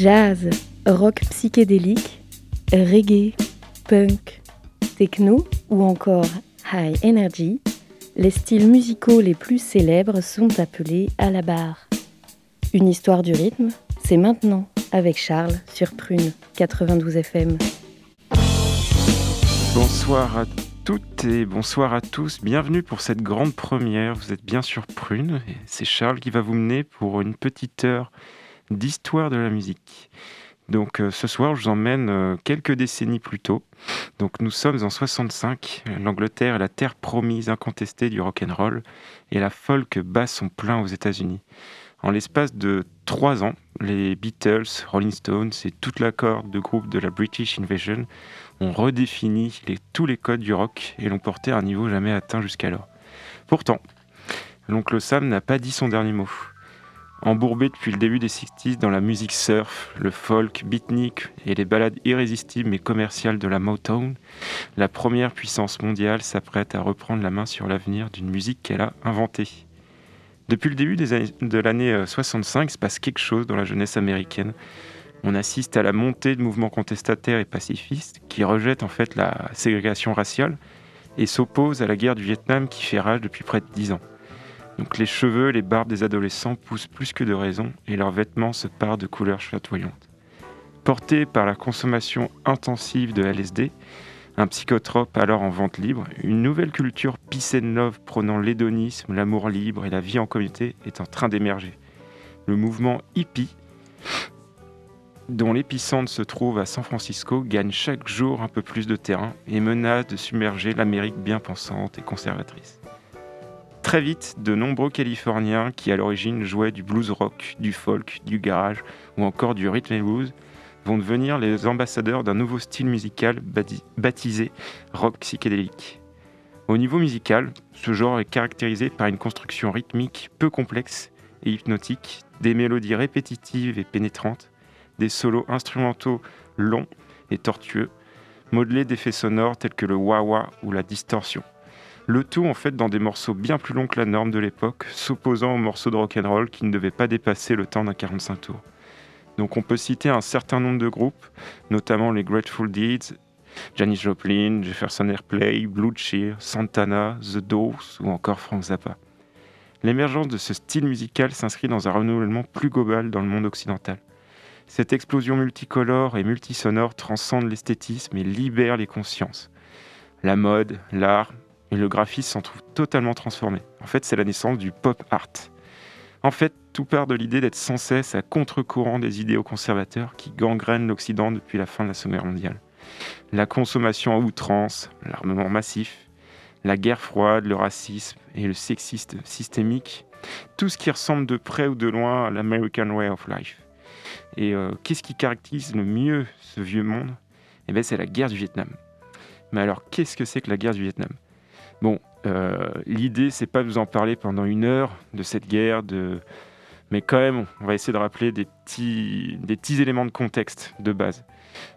Jazz, rock psychédélique, reggae, punk, techno ou encore high energy, les styles musicaux les plus célèbres sont appelés à la barre. Une histoire du rythme, c'est maintenant avec Charles sur Prune 92 FM. Bonsoir à toutes et bonsoir à tous. Bienvenue pour cette grande première. Vous êtes bien sur Prune c'est Charles qui va vous mener pour une petite heure d'histoire de la musique. Donc euh, ce soir, je vous emmène euh, quelques décennies plus tôt. Donc nous sommes en 65. L'Angleterre est la terre promise incontestée du rock and roll et la folk bat son plein aux États-Unis. En l'espace de trois ans, les Beatles, Rolling Stones et toute la corde de groupe de la British Invasion ont redéfini tous les codes du rock et l'ont porté à un niveau jamais atteint jusqu'alors. Pourtant, l'oncle Sam n'a pas dit son dernier mot. Embourbé depuis le début des 60s dans la musique surf, le folk, beatnik et les ballades irrésistibles mais commerciales de la Motown, la première puissance mondiale s'apprête à reprendre la main sur l'avenir d'une musique qu'elle a inventée. Depuis le début de l'année 65, euh, il se passe quelque chose dans la jeunesse américaine. On assiste à la montée de mouvements contestataires et pacifistes qui rejettent en fait la ségrégation raciale et s'opposent à la guerre du Vietnam qui fait rage depuis près de dix ans. Donc les cheveux les barbes des adolescents poussent plus que de raison et leurs vêtements se parent de couleurs chatoyantes. Portés par la consommation intensive de LSD, un psychotrope alors en vente libre, une nouvelle culture peace and love prônant l'hédonisme, l'amour libre et la vie en communauté est en train d'émerger. Le mouvement hippie, dont l'épicentre se trouve à San Francisco, gagne chaque jour un peu plus de terrain et menace de submerger l'Amérique bien pensante et conservatrice. Très vite, de nombreux Californiens qui à l'origine jouaient du blues rock, du folk, du garage ou encore du rhythm and blues vont devenir les ambassadeurs d'un nouveau style musical baptisé rock psychédélique. Au niveau musical, ce genre est caractérisé par une construction rythmique peu complexe et hypnotique, des mélodies répétitives et pénétrantes, des solos instrumentaux longs et tortueux, modelés d'effets sonores tels que le wah-wah ou la distorsion. Le tout en fait dans des morceaux bien plus longs que la norme de l'époque, s'opposant aux morceaux de rock'n'roll qui ne devaient pas dépasser le temps d'un 45 tours. Donc on peut citer un certain nombre de groupes, notamment les Grateful Deeds, Janis Joplin, Jefferson Airplay, Blue Cheer, Santana, The Doors ou encore Frank Zappa. L'émergence de ce style musical s'inscrit dans un renouvellement plus global dans le monde occidental. Cette explosion multicolore et multisonore transcende l'esthétisme et libère les consciences. La mode, l'art, et le graphisme s'en trouve totalement transformé. En fait, c'est la naissance du pop art. En fait, tout part de l'idée d'être sans cesse à contre-courant des idéaux conservateurs qui gangrènent l'Occident depuis la fin de la Seconde Guerre mondiale. La consommation à outrance, l'armement massif, la guerre froide, le racisme et le sexisme systémique, tout ce qui ressemble de près ou de loin à l'American Way of Life. Et euh, qu'est-ce qui caractérise le mieux ce vieux monde? Eh bien, c'est la guerre du Vietnam. Mais alors, qu'est-ce que c'est que la guerre du Vietnam? Bon, euh, l'idée, c'est pas de vous en parler pendant une heure de cette guerre, de... mais quand même, on va essayer de rappeler des petits, éléments de contexte de base.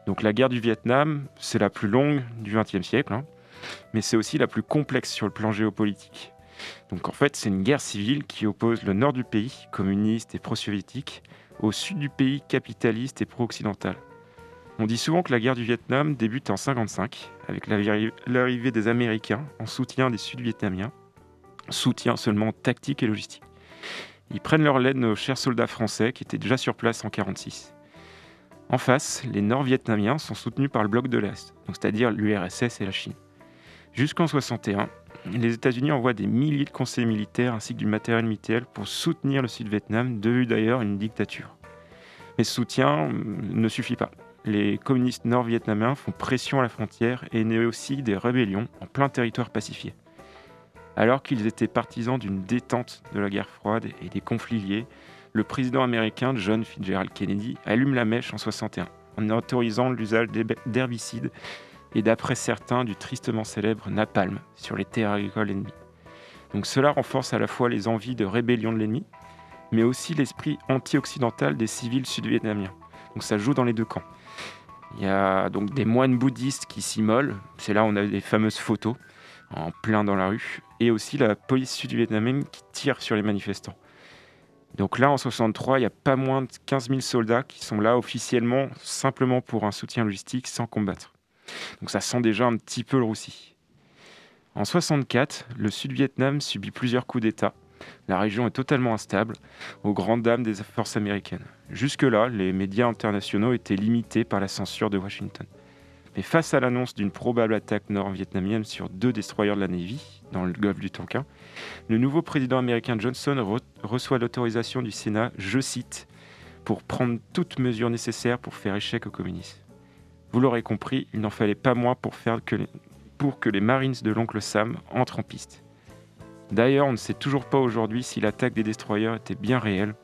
Donc la guerre du Vietnam, c'est la plus longue du XXe siècle, hein, mais c'est aussi la plus complexe sur le plan géopolitique. Donc en fait, c'est une guerre civile qui oppose le nord du pays, communiste et pro-soviétique, au sud du pays, capitaliste et pro-occidental. On dit souvent que la guerre du Vietnam débute en 1955, avec l'arrivée des Américains en soutien des Sud-Vietnamiens, soutien seulement tactique et logistique. Ils prennent leur de nos chers soldats français qui étaient déjà sur place en 1946. En face, les Nord-Vietnamiens sont soutenus par le bloc de l'Est, c'est-à-dire l'URSS et la Chine. Jusqu'en 1961, les États-Unis envoient des milliers de conseillers militaires ainsi que du matériel militaire pour soutenir le Sud-Vietnam, devenu d'ailleurs une dictature. Mais ce soutien ne suffit pas les communistes nord-vietnamiens font pression à la frontière et naissent aussi des rébellions en plein territoire pacifié. Alors qu'ils étaient partisans d'une détente de la guerre froide et des conflits liés, le président américain John Fitzgerald Kennedy allume la mèche en 61 en autorisant l'usage d'herbicides et d'après certains du tristement célèbre napalm sur les terres agricoles ennemies. Donc cela renforce à la fois les envies de rébellion de l'ennemi, mais aussi l'esprit anti-occidental des civils sud-vietnamiens. Donc ça joue dans les deux camps. Il y a donc des moines bouddhistes qui s'immolent. C'est là où on a des fameuses photos en plein dans la rue. Et aussi la police sud-vietnamienne qui tire sur les manifestants. Donc là, en 63, il n'y a pas moins de 15 000 soldats qui sont là officiellement, simplement pour un soutien logistique, sans combattre. Donc ça sent déjà un petit peu le roussi. En 64, le Sud-Vietnam subit plusieurs coups d'État. La région est totalement instable, aux grandes dames des forces américaines. Jusque-là, les médias internationaux étaient limités par la censure de Washington. Mais face à l'annonce d'une probable attaque nord-vietnamienne sur deux destroyers de la Navy dans le golfe du Tonkin, le nouveau président américain Johnson reçoit l'autorisation du Sénat, je cite, pour prendre toutes mesures nécessaires pour faire échec aux communistes. Vous l'aurez compris, il n'en fallait pas moins pour, que les Marines de l'oncle Sam entrent en piste. D'ailleurs, on ne sait toujours pas aujourd'hui si l'attaque des destroyers était bien réelle.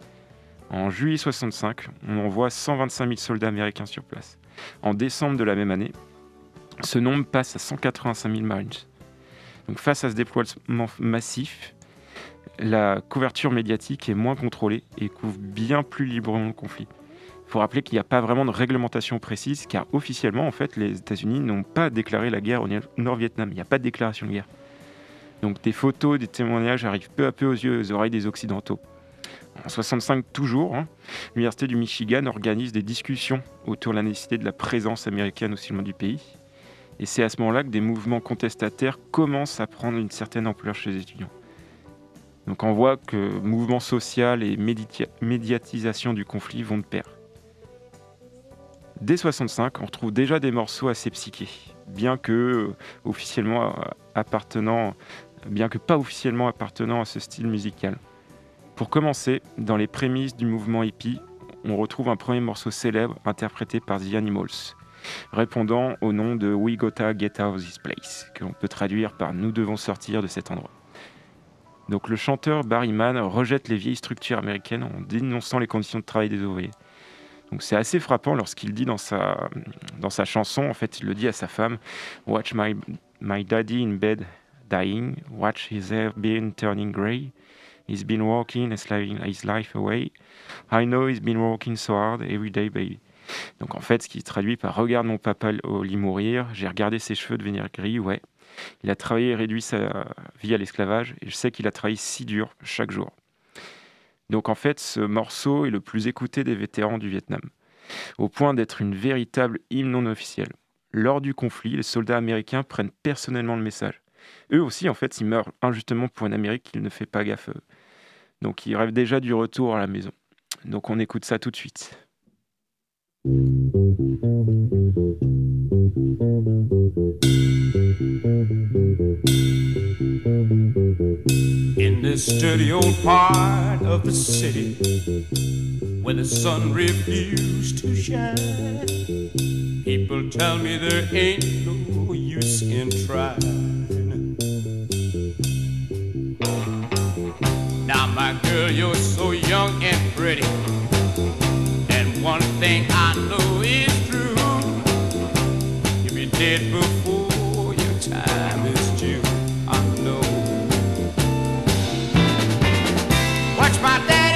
En juillet 65, on envoie 125 000 soldats américains sur place. En décembre de la même année, ce nombre passe à 185 000 Marines. Donc face à ce déploiement massif, la couverture médiatique est moins contrôlée et couvre bien plus librement le conflit. Il faut rappeler qu'il n'y a pas vraiment de réglementation précise, car officiellement, en fait, les États-Unis n'ont pas déclaré la guerre au Nord-Vietnam. Il n'y a pas de déclaration de guerre. Donc des photos, des témoignages arrivent peu à peu aux yeux aux oreilles des Occidentaux. En 65 toujours, hein, l'Université du Michigan organise des discussions autour de la nécessité de la présence américaine au cinéma du pays. Et c'est à ce moment-là que des mouvements contestataires commencent à prendre une certaine ampleur chez les étudiants. Donc on voit que mouvement social et médiatisation du conflit vont de pair. Dès 65, on retrouve déjà des morceaux assez psychés, bien que euh, officiellement appartenant, bien que pas officiellement appartenant à ce style musical. Pour commencer, dans les prémices du mouvement hippie, on retrouve un premier morceau célèbre interprété par The Animals, répondant au nom de We Gotta Get Out of This Place, que l'on peut traduire par Nous devons sortir de cet endroit. Donc le chanteur Barry Mann rejette les vieilles structures américaines en dénonçant les conditions de travail des ouvriers. Donc c'est assez frappant lorsqu'il dit dans sa, dans sa chanson, en fait il le dit à sa femme, Watch my, my daddy in bed dying, watch his hair being turning grey. He's been working and slaving his life away. I know he's been working so hard every day, baby. Donc en fait, ce qui traduit par Regarde mon papa au lit mourir, j'ai regardé ses cheveux devenir gris, ouais. Il a travaillé et réduit sa vie à l'esclavage, et je sais qu'il a travaillé si dur chaque jour. Donc en fait, ce morceau est le plus écouté des vétérans du Vietnam, au point d'être une véritable hymne non officielle. Lors du conflit, les soldats américains prennent personnellement le message. Eux aussi, en fait, ils meurent injustement pour une Amérique qui ne fait pas gaffe. Donc ils rêvent déjà du retour à la maison. Donc on écoute ça tout de suite. In this dirty old part of the city where the sun refused to shine, people tell me there ain't no use in trying. My girl, you're so young and pretty And one thing I know is true. You'll be dead before your time is due. I know. Watch my dad.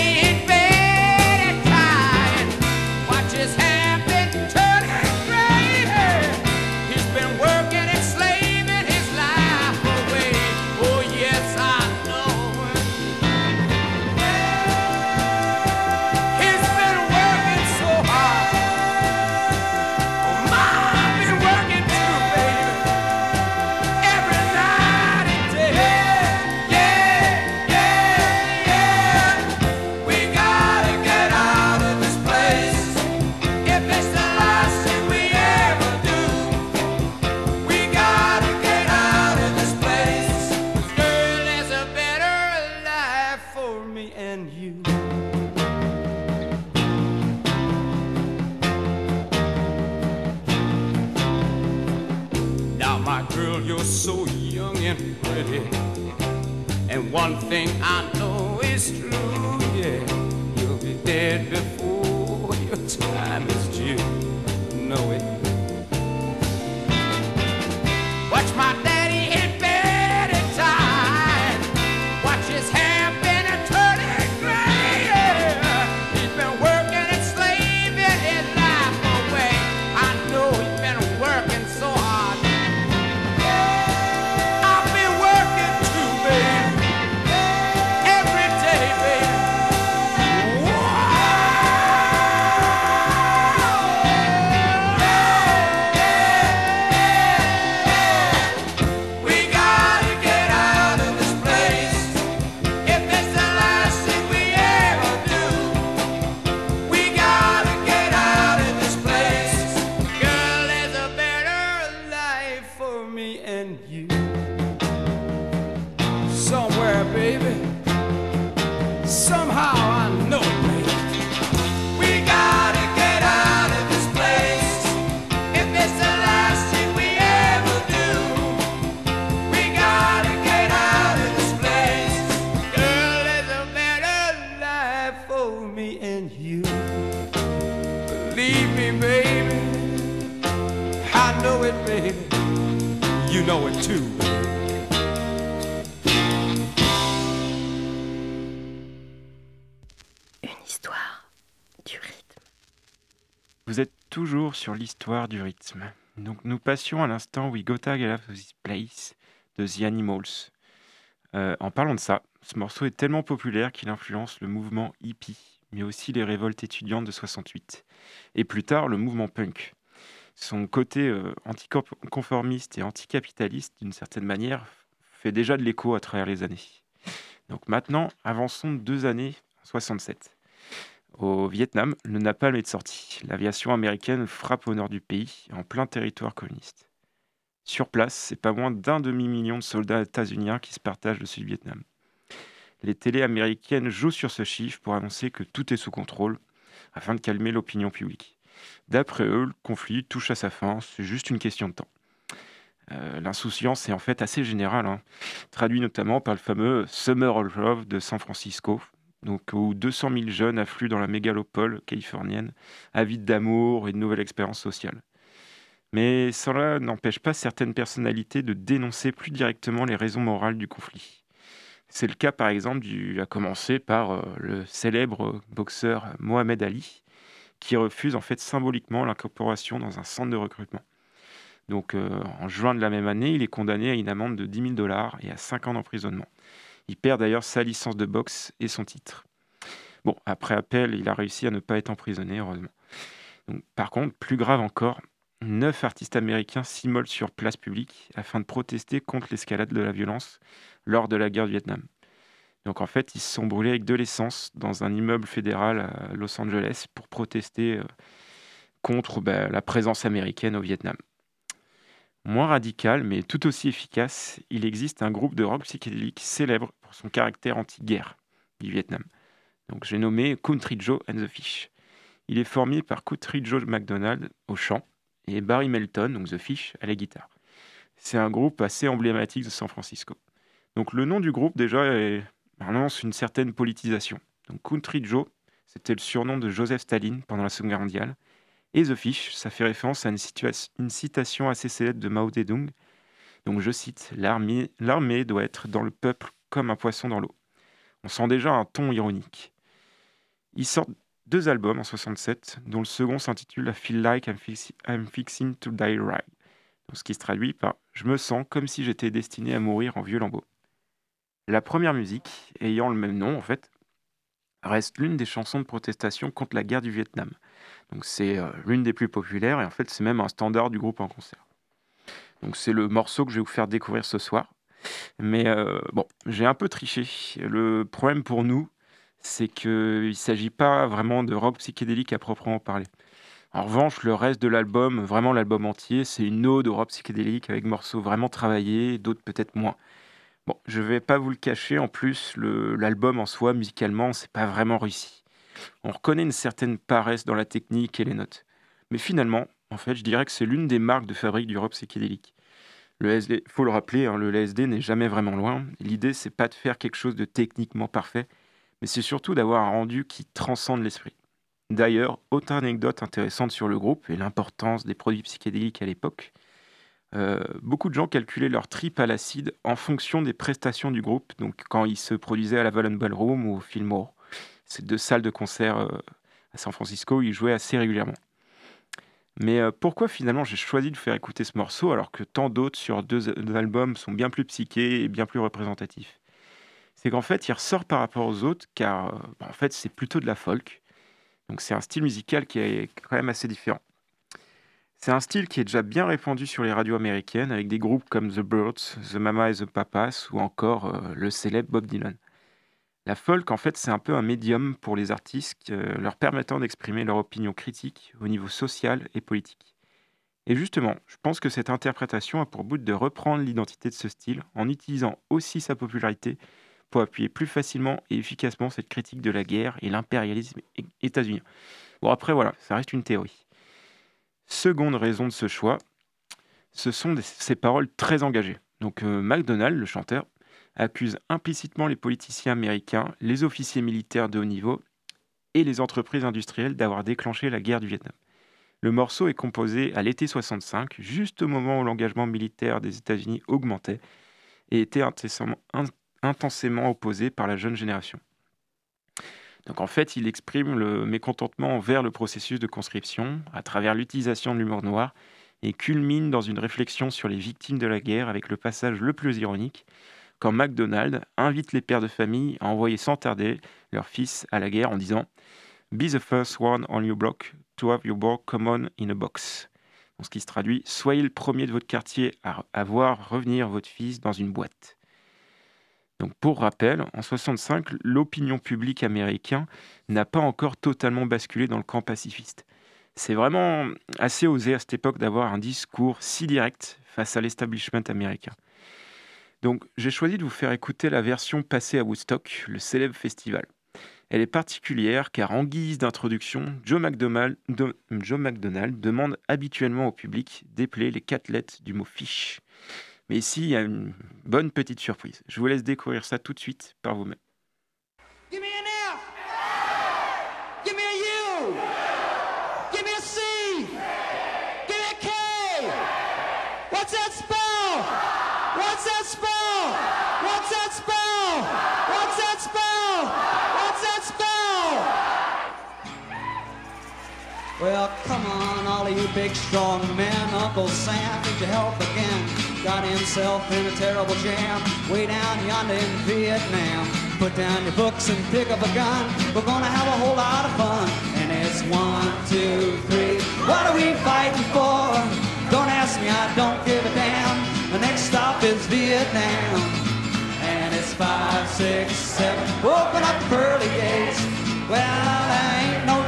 was so young and pretty. And one thing I know is true, yeah, you'll be dead before your time is due. Sur l'histoire du rythme. Donc nous passions à l'instant We Gotta Get Out of This Place de The Animals. Euh, en parlant de ça, ce morceau est tellement populaire qu'il influence le mouvement hippie, mais aussi les révoltes étudiantes de 68, et plus tard le mouvement punk. Son côté euh, anticonformiste et anticapitaliste, d'une certaine manière, fait déjà de l'écho à travers les années. Donc maintenant, avançons de deux années, 67. Au Vietnam, le napalm est sorti. L'aviation américaine frappe au nord du pays, en plein territoire communiste. Sur place, c'est pas moins d'un demi-million de soldats états-uniens qui se partagent le Sud-Vietnam. Les télés américaines jouent sur ce chiffre pour annoncer que tout est sous contrôle, afin de calmer l'opinion publique. D'après eux, le conflit touche à sa fin, c'est juste une question de temps. Euh, l'insouciance est en fait assez générale, hein. traduit notamment par le fameux Summer of Love de San Francisco, donc, où 200 000 jeunes affluent dans la mégalopole californienne, avides d'amour et de nouvelles expériences sociales. Mais cela n'empêche pas certaines personnalités de dénoncer plus directement les raisons morales du conflit. C'est le cas par exemple à commencer par euh, le célèbre boxeur Mohamed Ali, qui refuse en fait symboliquement l'incorporation dans un centre de recrutement. Donc euh, en juin de la même année, il est condamné à une amende de 10 000 dollars et à 5 ans d'emprisonnement. Il perd d'ailleurs sa licence de boxe et son titre. Bon, après appel, il a réussi à ne pas être emprisonné, heureusement. par contre, plus grave encore, neuf artistes américains s'immolent sur place publique afin de protester contre l'escalade de la violence lors de la guerre du Vietnam. Donc en fait, ils se sont brûlés avec de l'essence dans un immeuble fédéral à Los Angeles pour protester euh, contre bah, la présence américaine au Vietnam. Moins radical, mais tout aussi efficace, il existe un groupe de rock psychédélique célèbre pour son caractère anti-guerre du Vietnam. Donc j'ai nommé Country Joe and the Fish. Il est formé par Country Joe McDonald au chant et Barry Melton, donc The Fish, à la guitare. C'est un groupe assez emblématique de San Francisco. Donc le nom du groupe déjà annonce une certaine politisation. Country Joe, c'était le surnom de Joseph Staline pendant la Seconde Guerre mondiale. Et The Fish, ça fait référence à une, citation assez célèbre de Mao Zedong. Donc je cite L'armée doit être dans le peuple comme un poisson dans l'eau. On sent déjà un ton ironique. Ils sortent deux albums en 67, dont le second s'intitule I Feel Like I'm, Fixing to Die Right. ce qui se traduit par Je me sens comme si j'étais destiné à mourir en vieux lambeau. La première musique, ayant le même nom en fait, reste l'une des chansons de protestation contre la guerre du Vietnam. Donc c'est euh, l'une des plus populaires et en fait c'est même un standard du groupe en concert. Donc c'est le morceau que je vais vous faire découvrir ce soir. Mais euh, bon, j'ai un peu triché. Le problème pour nous, c'est qu'il ne s'agit pas vraiment de rock psychédélique à proprement parler. En revanche, le reste de l'album, vraiment l'album entier, c'est une ode au rock psychédélique avec morceaux vraiment travaillés, d'autres peut-être moins. Bon, je vais pas vous le cacher, en plus, l'album en soi, musicalement, c'est pas vraiment réussi. On reconnaît une certaine paresse dans la technique et les notes. Mais finalement, en fait, je dirais que c'est l'une des marques de fabrique du rock psychédélique. Le LSD, faut le rappeler, hein, le LSD n'est jamais vraiment loin. L'idée, c'est pas de faire quelque chose de techniquement parfait, mais c'est surtout d'avoir un rendu qui transcende l'esprit. D'ailleurs, autre anecdote intéressante sur le groupe et l'importance des produits psychédéliques à l'époque, euh, beaucoup de gens calculaient leur trip à l'acide en fonction des prestations du groupe, donc quand ils se produisaient à la Vallon Ballroom ou au Fillmore. C'est deux salles de concert euh, à San Francisco où ils jouaient assez régulièrement. Mais euh, pourquoi finalement j'ai choisi de faire écouter ce morceau alors que tant d'autres sur deux, albums sont bien plus psychés et bien plus représentatifs? C'est qu'en fait il ressort par rapport aux autres car bah, en fait c'est plutôt de la folk. Donc c'est un style musical qui est quand même assez différent. C'est un style qui est déjà bien répandu sur les radios américaines avec des groupes comme The Birds, The Mama et The Papas ou encore euh, le célèbre Bob Dylan. La folk, en fait, c'est un peu un médium pour les artistes euh, leur permettant d'exprimer leur opinion critique au niveau social et politique. Et justement, je pense que cette interprétation a pour but de reprendre l'identité de ce style en utilisant aussi sa popularité pour appuyer plus facilement et efficacement cette critique de la guerre et l'impérialisme états-unien. Bon, après, voilà, ça reste une théorie. Seconde raison de ce choix, ce sont ces paroles très engagées. Donc, euh, McDonald, le chanteur, accuse implicitement les politiciens américains, les officiers militaires de haut niveau et les entreprises industrielles d'avoir déclenché la guerre du Vietnam. Le morceau est composé à l'été 65, juste au moment où l'engagement militaire des États-Unis augmentait et était intensément opposé par la jeune génération. Donc en fait, il exprime le mécontentement envers le processus de conscription à travers l'utilisation de l'humour noir et culmine dans une réflexion sur les victimes de la guerre avec le passage le plus ironique quand McDonald invite les pères de famille à envoyer sans tarder leur fils à la guerre en disant Be the first one on your block to have your ball common in a box. ce qui se traduit Soyez le premier de votre quartier à, voir revenir votre fils dans une boîte. Donc pour rappel, en 65, l'opinion publique américaine n'a pas encore totalement basculé dans le camp pacifiste. C'est vraiment assez osé à cette époque d'avoir un discours si direct face à l'establishment américain. Donc j'ai choisi de vous faire écouter la version passée à Woodstock, le célèbre festival. Elle est particulière car en guise d'introduction, Joe McDonald, demande habituellement au public d'épeler les quatre lettres du mot fiche. Mais ici, il y a une bonne petite surprise. Je vous laisse découvrir ça tout de suite par vous-même. Well, come on, all of you big strong men. Uncle Sam needs your help again. Got himself in a terrible jam way down yonder in Vietnam. Put down your books and pick up a gun. We're gonna have a whole lot of fun. And it's one, two, three. What are we fighting for? Don't ask me, I don't give a damn. The next stop is Vietnam. And it's five, six, seven. Open up the pearly gates. Well, there ain't no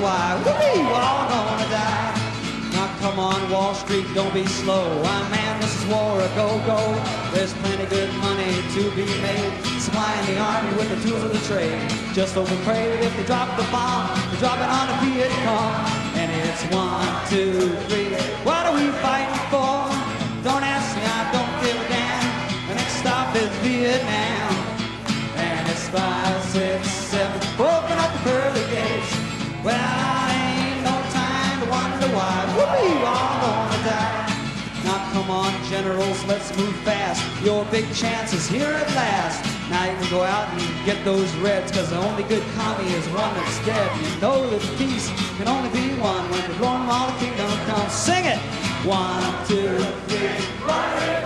why we all gonna die. Now come on, Wall Street, don't be slow. I man, this is war a go-go. There's plenty good money to be made. Supplying the army with the tools of the trade. Just pray that if they drop the bomb, they drop it on the Viet Cong. And it's one, two, three. What are we fighting for? Don't ask me, I don't give a damn. The next stop is Vietnam. And it's five, six, generals, let's move fast. Your big chance is here at last. Now you can go out and get those reds, cause the only good commie is one that's dead. You know that peace can only be one when the all the kingdom comes. Sing it! One, two, three, what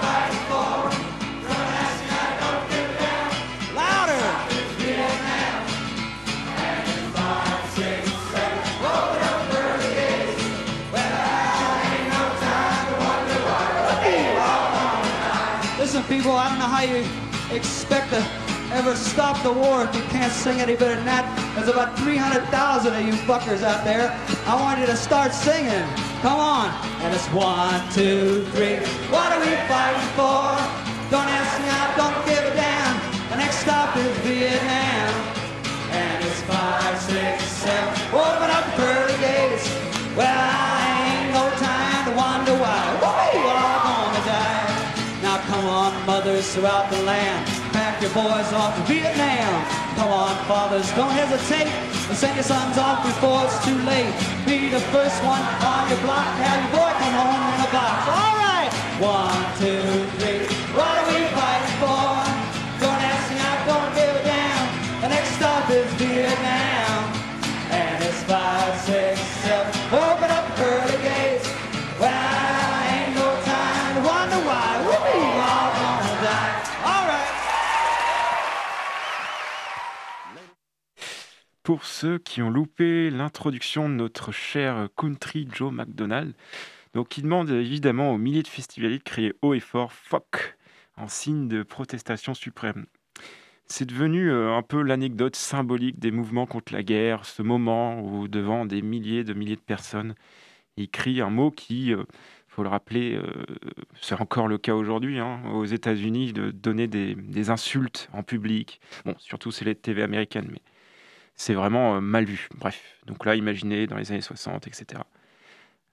people, I don't know how you expect to ever stop the war if you can't sing any better than that. There's about 300,000 of you fuckers out there. I want you to start singing. Come on. And it's one, two, three. What are we fighting for? Don't ask me, I don't give a damn. The next stop is Vietnam. And it's five, six, seven. Mothers throughout the land, pack your boys off to Vietnam. Come on, fathers, don't hesitate and send your sons off before it's too late. Be the first one on your block, have your boy come home in a box. All right, one, two, three. Pour ceux qui ont loupé l'introduction de notre cher country Joe McDonald, donc il demande évidemment aux milliers de festivaliers de crier haut et fort fuck en signe de protestation suprême. C'est devenu euh, un peu l'anecdote symbolique des mouvements contre la guerre, ce moment où devant des milliers de milliers de personnes, il crie un mot qui euh, faut le rappeler, euh, c'est encore le cas aujourd'hui hein, aux États-Unis de donner des, insultes en public. Bon, surtout c'est les TV américaines, mais c'est vraiment euh, mal vu. Bref, donc là, imaginez dans les années 60, etc.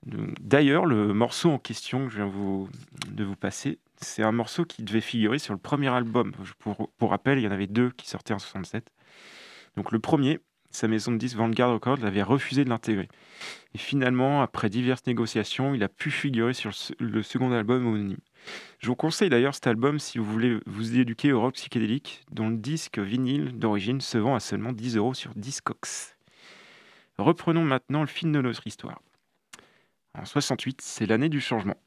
D'ailleurs, le morceau en question que je viens de vous passer, c'est un morceau qui devait figurer sur le premier album. Pour, pour rappel, il y en avait deux qui sortaient en 67. Donc le premier, sa maison de disques Vanguard Records avait refusé de l'intégrer. Et finalement, après diverses négociations, il a pu figurer sur le second album homonyme. Je vous conseille d'ailleurs cet album si vous voulez vous éduquer au rock psychédélique, dont le disque vinyle d'origine se vend à seulement 10 euros sur Discogs. Reprenons maintenant le fil de notre histoire. En 68, c'est l'année du changement,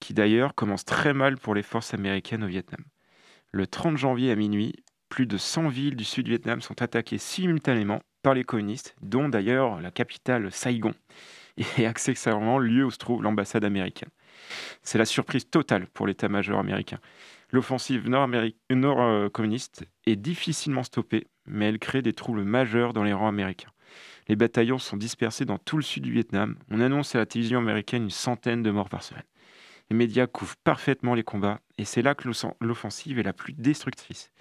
qui d'ailleurs commence très mal pour les forces américaines au Vietnam. Le 30 janvier à minuit, plus de 100 villes du sud Vietnam sont attaquées simultanément par les communistes, dont d'ailleurs la capitale Saigon, et accessoirement lieu où se trouve l'ambassade américaine. C'est la surprise totale pour l'état-major américain. L'offensive nord-communiste est difficilement stoppée, mais elle crée des troubles majeurs dans les rangs américains. Les bataillons sont dispersés dans tout le sud du Vietnam. On annonce à la télévision américaine une centaine de morts par semaine. Les médias couvrent parfaitement les combats et c'est là que l'offensive est la plus destructrice.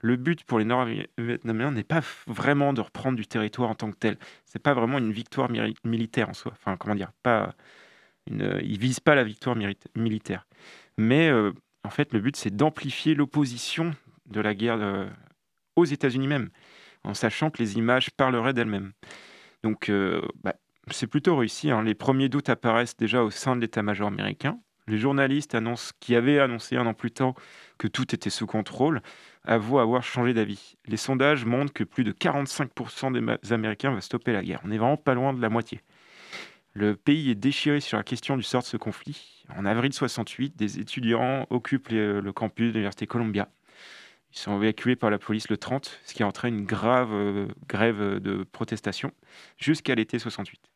Le but pour les Nord-Vietnamiens n'est pas vraiment de reprendre du territoire en tant que tel. C'est pas vraiment une victoire militaire en soi. Enfin, comment dire? Pas une... Ils visent pas la victoire militaire. Mais euh, en fait, le but c'est d'amplifier l'opposition de la guerre euh, aux États-Unis même, en sachant que les images parleraient d'elles-mêmes. Donc, euh, bah, c'est plutôt réussi. Hein. Les premiers doutes apparaissent déjà au sein de l'état-major américain. Les journalistes qui avaient annoncé un an plus tôt que tout était sous contrôle, avouent avoir changé d'avis. Les sondages montrent que plus de 45% des Américains vont stopper la guerre. On n'est vraiment pas loin de la moitié. Le pays est déchiré sur la question du sort de ce conflit. En avril 68, des étudiants occupent le campus de l'Université Columbia. Ils sont évacués par la police le 30, ce qui entraîne une grave euh, grève de protestation jusqu'à l'été 68.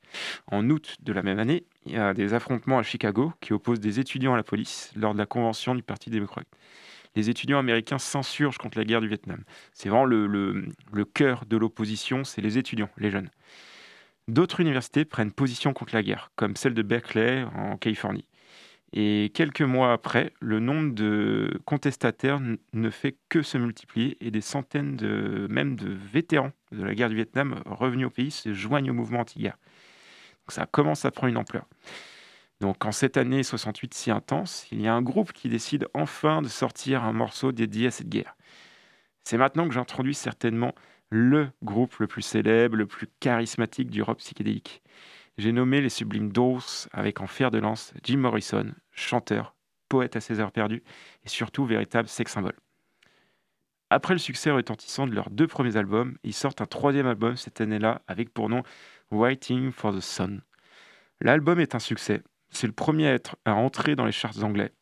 En août de la même année, il y a des affrontements à Chicago qui opposent des étudiants à la police lors de la convention du Parti démocrate. Les étudiants américains s'insurgent contre la guerre du Vietnam. C'est vraiment le, cœur de l'opposition, c'est les étudiants, les jeunes. D'autres universités prennent position contre la guerre, comme celle de Berkeley en Californie. Et quelques mois après, le nombre de contestataires ne fait que se multiplier et des centaines de, même de vétérans de la guerre du Vietnam revenus au pays se joignent au mouvement anti-guerre ça commence à prendre une ampleur. Donc en cette année 68 si intense, il y a un groupe qui décide enfin de sortir un morceau dédié à cette guerre. C'est maintenant que j'introduis certainement le groupe le plus célèbre, le plus charismatique du rock psychédélique. J'ai nommé les sublimes Doors avec en fer de lance Jim Morrison, chanteur, poète à ses heures perdues et surtout véritable sex symbole. Après le succès retentissant de leurs deux premiers albums, ils sortent un troisième album cette année-là avec pour nom Waiting for the Sun. L'album est un succès. C'est le premier à, être, à entrer dans les charts anglais,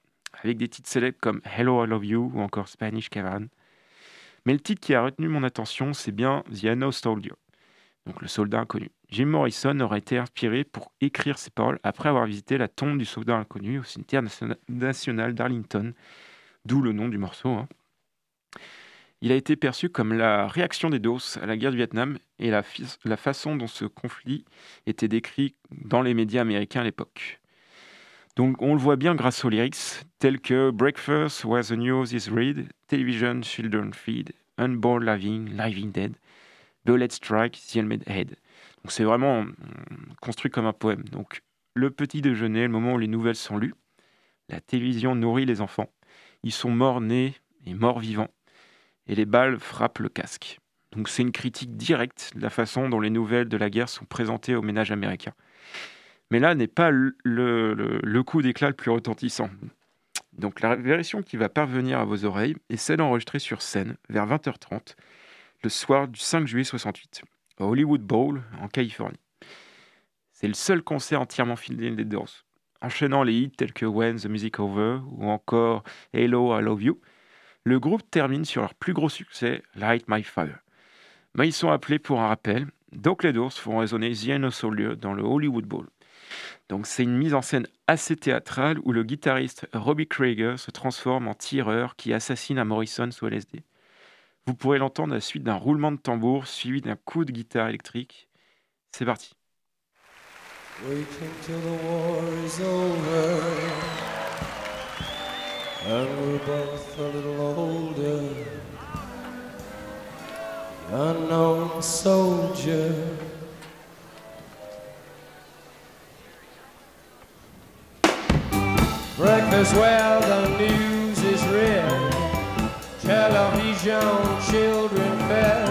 avec des titres célèbres comme Hello I Love You ou encore Spanish Caravan. Mais le titre qui a retenu mon attention, c'est bien The Unknown Soldier, donc le soldat inconnu. Jim Morrison aurait été inspiré pour écrire ses paroles après avoir visité la tombe du soldat inconnu au cimetière national d'Arlington, d'où le nom du morceau. Hein. Il a été perçu comme la réaction des DOS à la guerre du Vietnam et la, façon dont ce conflit était décrit dans les médias américains à l'époque. Donc on le voit bien grâce aux lyrics tels que Breakfast Where the News is Read, Television Children Feed, Unborn Living, Living Dead, Bullet Strike, The Helmet Head. Donc c'est vraiment construit comme un poème. Donc le petit déjeuner, le moment où les nouvelles sont lues, la télévision nourrit les enfants. Ils sont morts nés et morts vivants et les balles frappent le casque. Donc c'est une critique directe de la façon dont les nouvelles de la guerre sont présentées aux ménages américains. Mais là n'est pas le, coup d'éclat le plus retentissant. Donc la version qui va parvenir à vos oreilles est celle enregistrée sur scène vers 20h30 le soir du 5 juillet 68 au Hollywood Bowl en Californie. C'est le seul concert entièrement filmé des Doors, enchaînant les hits tels que When the Music Over ou encore Hello I Love You le groupe termine sur leur plus gros succès, Light My Fire. Mais ils sont appelés pour un rappel, donc les Doors font résonner The End of dans le Hollywood Bowl. Donc c'est une mise en scène assez théâtrale où le guitariste Robbie Krieger se transforme en tireur qui assassine à Morrison sous LSD. Vous pourrez l'entendre à la suite d'un roulement de tambour suivi d'un coup de guitare électrique. C'est parti. And we're both a little older. Unknown soldier. Breakfast where the news is read. Television, children fed.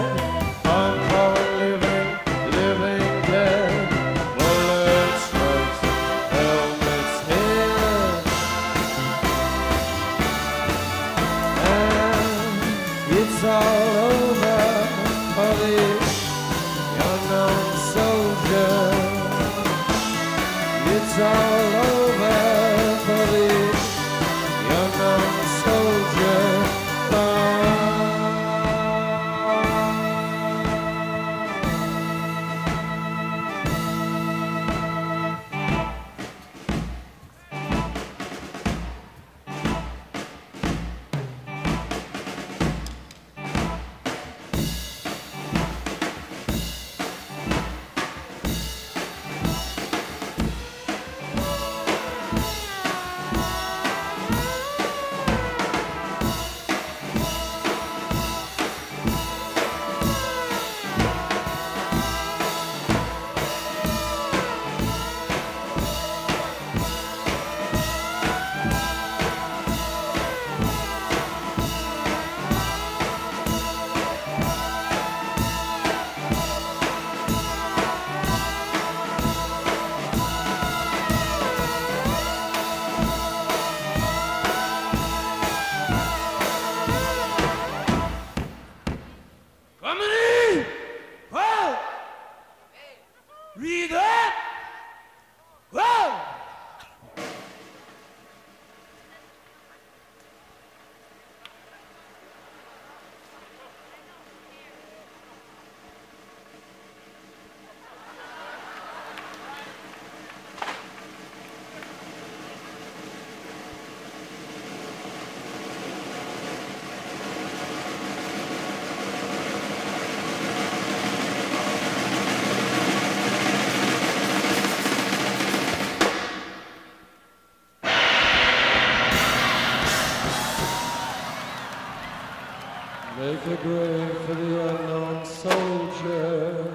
Grave for the unknown soldier.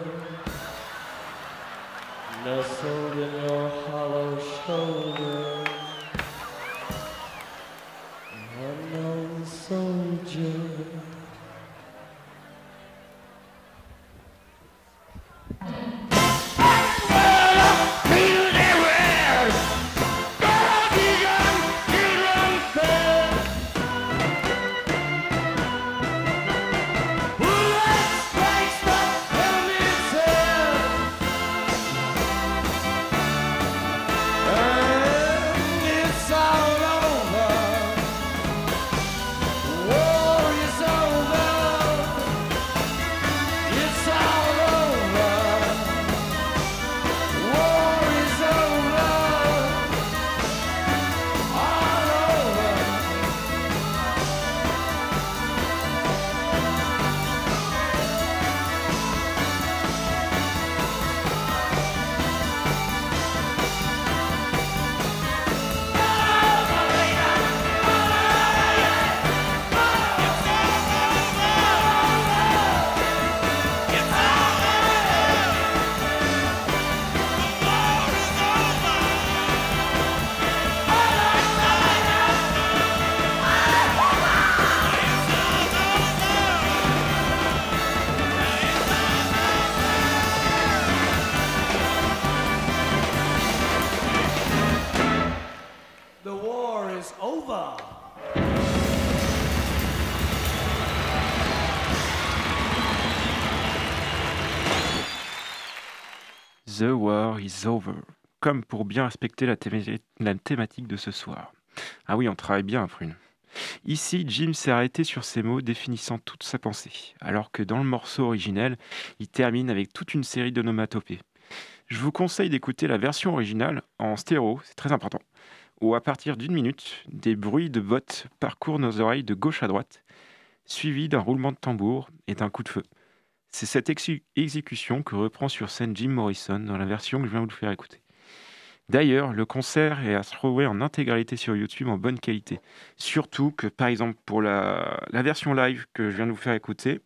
Nestled in your hollow shoulder comme pour bien respecter la thématique de ce soir. Ah oui, on travaille bien, Prune. Ici, Jim s'est arrêté sur ces mots définissant toute sa pensée, alors que dans le morceau originel, il termine avec toute une série d'onomatopées. Je vous conseille d'écouter la version originale en stéréo, c'est très important, où à partir d'une minute, des bruits de bottes parcourent nos oreilles de gauche à droite, suivis d'un roulement de tambour et d'un coup de feu. C'est cette exé- exécution que reprend sur scène Jim Morrison dans la version que je viens de vous faire écouter. D'ailleurs, le concert est à se trouver en intégralité sur YouTube en bonne qualité. Surtout que, par exemple, pour la, la version live que je viens de vous faire écouter,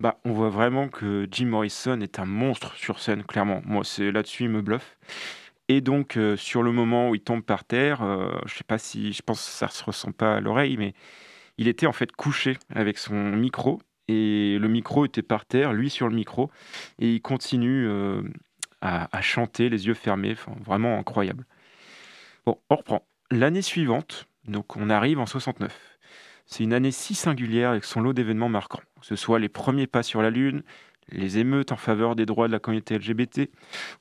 bah, on voit vraiment que Jim Morrison est un monstre sur scène, clairement. Moi, c'est là-dessus, il me bluffe. Et donc, euh, sur le moment où il tombe par terre, euh, je sais pas si, je pense que ça se ressent pas à l'oreille, mais il était en fait couché avec son micro et le micro était par terre, lui sur le micro, et il continue euh, à, chanter les yeux fermés, vraiment incroyable. Bon, on reprend. L'année suivante, donc on arrive en 69. C'est une année si singulière avec son lot d'événements marquants, que ce soit les premiers pas sur la Lune, les émeutes en faveur des droits de la communauté LGBT,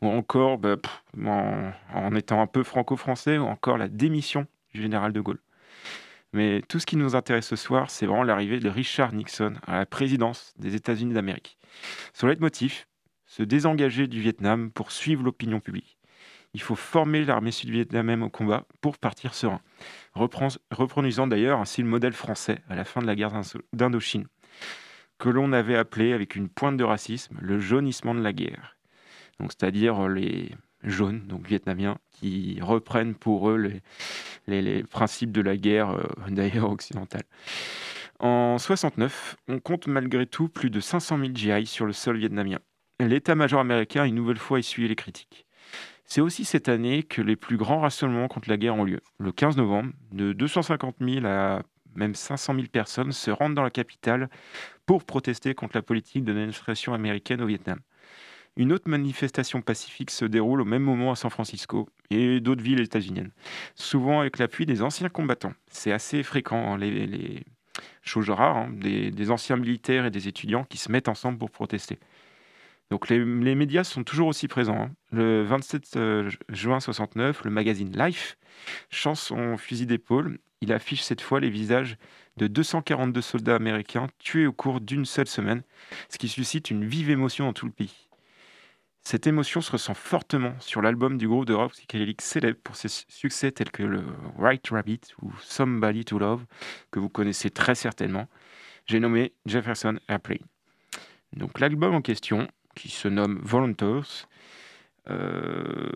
ou encore, bah, en étant un peu franco-français, ou encore la démission du général de Gaulle. Mais tout ce qui nous intéresse ce soir, c'est vraiment l'arrivée de Richard Nixon à la présidence des États-Unis d'Amérique. Son leitmotiv, se désengager du Vietnam pour suivre l'opinion publique. Il faut former l'armée sud-vietnamienne au combat pour partir serein, reproduisant d'ailleurs ainsi le modèle français à la fin de la guerre d'Indochine, que l'on avait appelé avec une pointe de racisme le jaunissement de la guerre. C'est-à-dire les jaunes, donc vietnamiens, qui reprennent pour eux les, principes de la guerre, euh, d'ailleurs occidentale. En 69, on compte malgré tout plus de 500 000 GI sur le sol vietnamien. L'état-major américain a une nouvelle fois essuyé les critiques. C'est aussi cette année que les plus grands rassemblements contre la guerre ont lieu. Le 15 novembre, de 250 000 à même 500 000 personnes se rendent dans la capitale pour protester contre la politique de l'administration américaine au Vietnam. Une autre manifestation pacifique se déroule au même moment à San Francisco et d'autres villes états-uniennes, souvent avec l'appui des anciens combattants. C'est assez fréquent, hein, les, choses rares, hein, des, anciens militaires et des étudiants qui se mettent ensemble pour protester. Donc les, médias sont toujours aussi présents. hein. Le 27 euh, juin 69, le magazine Life chante son fusil d'épaule. Il affiche cette fois les visages de 242 soldats américains tués au cours d'une seule semaine, ce qui suscite une vive émotion dans tout le pays. Cette émotion se ressent fortement sur l'album du groupe de rock psychédélique célèbre pour ses succès tels que le White Rabbit ou Somebody to Love, que vous connaissez très certainement. J'ai nommé Jefferson Airplane. Donc l'album en question, qui se nomme Volunteers, euh,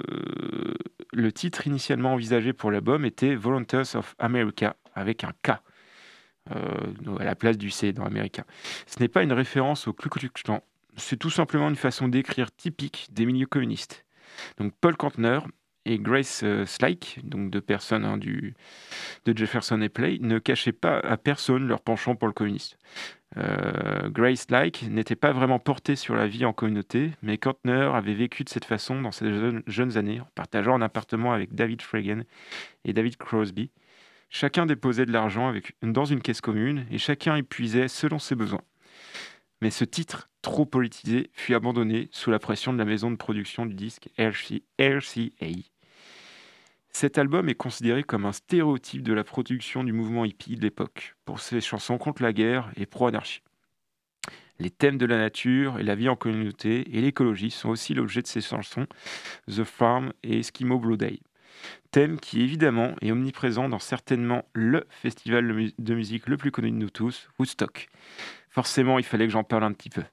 le titre initialement envisagé pour l'album était Volunteers of America, avec un K, euh, à la place du C dans America. Ce n'est pas une référence au Ku Klux Klan, c'est tout simplement une façon d'écrire typique des milieux communistes. Donc Paul Kantner et Grace euh, Slyke, donc deux personnes hein, du, de Jefferson et Play, ne cachaient pas à personne leur penchant pour le communisme. Euh, Grace Slyke n'était pas vraiment portée sur la vie en communauté, mais Kantner avait vécu de cette façon dans ses jeunes, années, en partageant un appartement avec David Fragan et David Crosby. Chacun déposait de l'argent dans une caisse commune et chacun épuisait selon ses besoins. Mais ce titre, trop politisé, fut abandonné sous la pression de la maison de production du disque RC RCA. Cet album est considéré comme un stéréotype de la production du mouvement hippie de l'époque, pour ses chansons contre la guerre et pro-anarchie. Les thèmes de la nature et la vie en communauté et l'écologie sont aussi l'objet de ces chansons, The Farm et Eskimo Blue Day. Thème qui évidemment est omniprésent dans certainement le festival de musique le plus connu de nous tous, Woodstock. Forcément, il fallait que j'en parle un petit peu.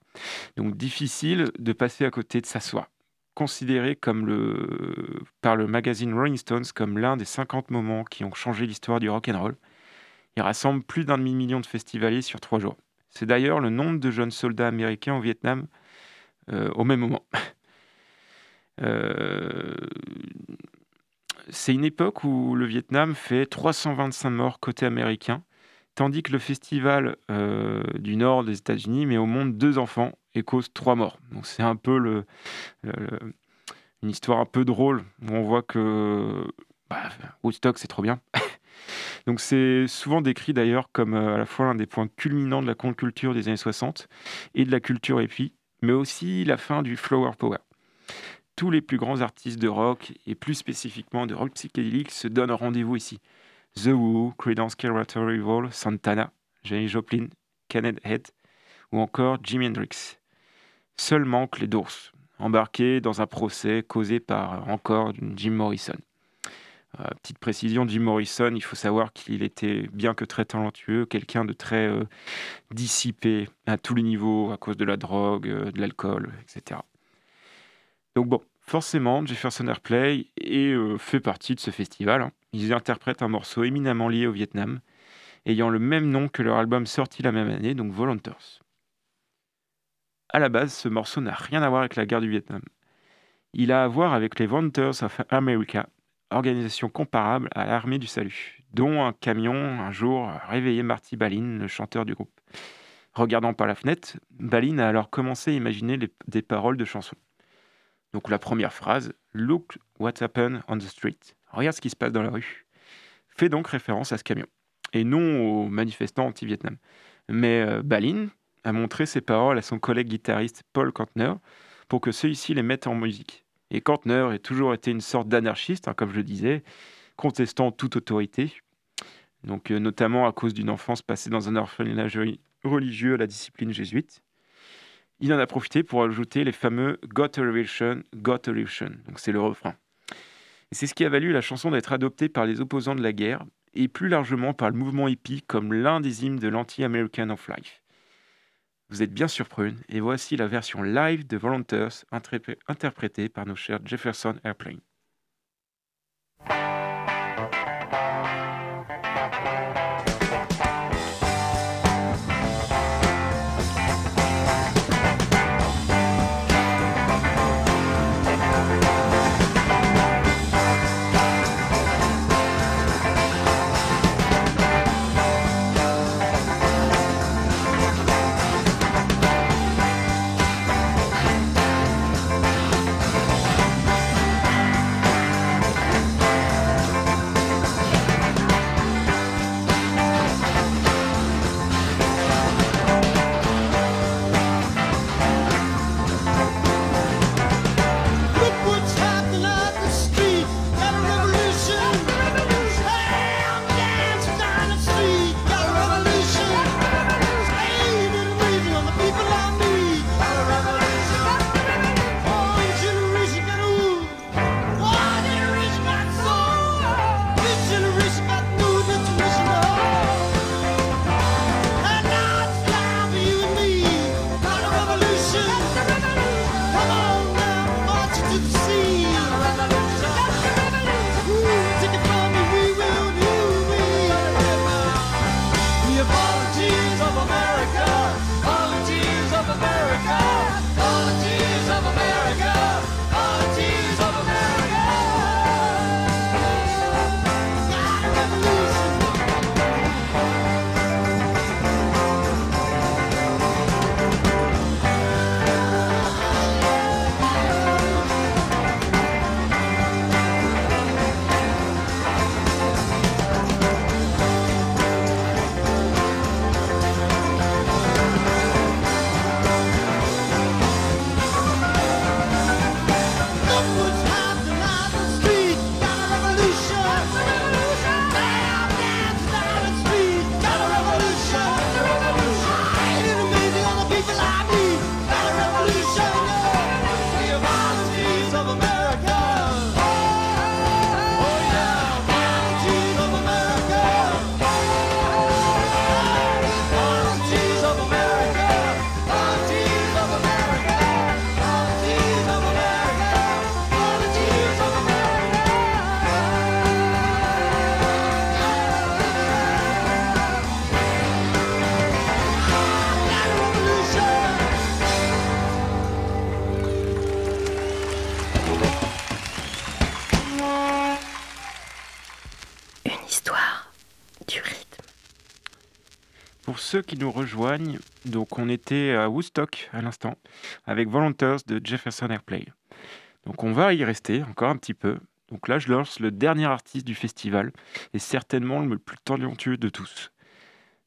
Donc difficile de passer à côté de s'asseoir. Considéré par le magazine Rolling Stones comme l'un des 50 moments qui ont changé l'histoire du rock and roll. Il rassemble plus d'un demi-million de festivaliers sur trois jours. C'est d'ailleurs le nombre de jeunes soldats américains au Vietnam euh, au même moment. Euh, c'est une époque où le Vietnam fait 325 morts côté américain, tandis que le festival euh, du nord des États-Unis met au monde deux enfants et cause trois morts. Donc c'est un peu une histoire un peu drôle où on voit que bah, Woodstock c'est trop bien. Donc c'est souvent décrit d'ailleurs comme euh, à la fois l'un des points culminants de la contre-culture des années 60 et de la culture hippie, mais aussi la fin du flower power. Tous les plus grands artistes de rock et plus spécifiquement de rock psychédélique se donnent rendez-vous ici. The Who, Creedence Clearwater Revival, Santana, Janis Joplin, Kenneth Head ou encore Jimi Hendrix. Seul manquent les Doors, embarqués dans un procès causé par encore Jim Morrison. Euh, petite précision, Jim Morrison, il faut savoir qu'il était, bien que très talentueux, quelqu'un de très euh, dissipé à tous les niveaux à cause de la drogue, euh, de l'alcool, etc. Donc bon, Forcément, Jefferson Airplay euh, fait partie de ce festival. hein. Ils interprètent un morceau éminemment lié au Vietnam, ayant le même nom que leur album sorti la même année, donc Volunteers. À la base, ce morceau n'a rien à voir avec la guerre du Vietnam. Il a à voir avec les Volunteers of America, organisation comparable à l'armée du salut, dont un camion un jour a Marty Balin, le chanteur du groupe. Regardant par la fenêtre, Balin a alors commencé à imaginer des paroles de chansons. Donc la première phrase, Look what happened on the street. Regarde ce qui se passe dans la rue. Fait donc référence à ce camion, et non aux manifestants anti-Vietnam. Mais euh, Balin a montré ses paroles à son collègue guitariste Paul Kantner pour que celui-ci les mette en musique. Et Kantner a toujours été une sorte d'anarchiste, hein, comme je le disais, contestant toute autorité, donc euh, notamment à cause d'une enfance passée dans un orphelinage religieux à la discipline jésuite. Il en a profité pour ajouter les fameux Got a Revolution, Got a Revolution. Donc c'est le refrain. C'est ce qui a valu la chanson d'être adoptée par les opposants de la guerre et plus largement par le mouvement hippie comme l'un des hymnes de l'anti-American of Life. Vous êtes bien sur Prune et voici la version live de Volunteers interpré- interprétée par nos chers Jefferson Airplane. Pour ceux qui nous rejoignent, donc on était à Woodstock à l'instant avec Volunteers de Jefferson Airplay. Donc on va y rester encore un petit peu. Donc là je lance le dernier artiste du festival et certainement le plus talentueux de tous.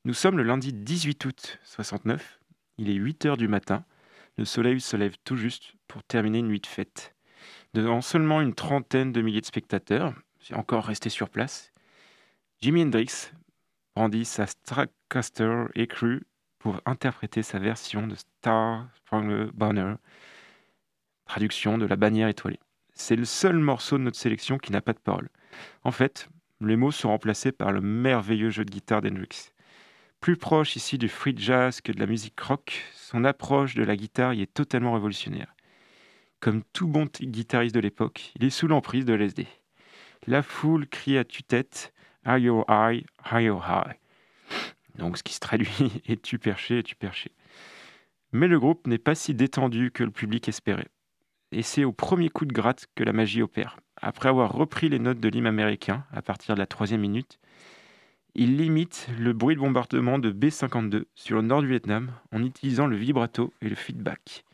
Nous sommes le lundi 18 août 69. Il est 8 heures du matin. Le soleil se lève tout juste pour terminer une nuit de fête. Devant seulement une trentaine de milliers de spectateurs, encore resté sur place. Jimi Hendrix brandit sa Stratocaster écrue pour interpréter sa version de Star Spangled Banner, traduction de la bannière étoilée. C'est le seul morceau de notre sélection qui n'a pas de parole. En fait, les mots sont remplacés par le merveilleux jeu de guitare d'Hendrix. Plus proche ici du free jazz que de la musique rock, son approche de la guitare y est totalement révolutionnaire. Comme tout bon guitariste de l'époque, il est sous l'emprise de l'SD. La foule crie à tue-tête Are you high? Are you high? Donc ce qui se traduit Es-tu perché? Es-tu perché? Mais le groupe n'est pas si détendu que le public espérait. Et c'est au premier coup de gratte que la magie opère. Après avoir repris les notes de l'hymne américain à partir de la troisième minute, il limite le bruit de bombardement de B-52 sur le nord du Vietnam en utilisant le vibrato et le feedback.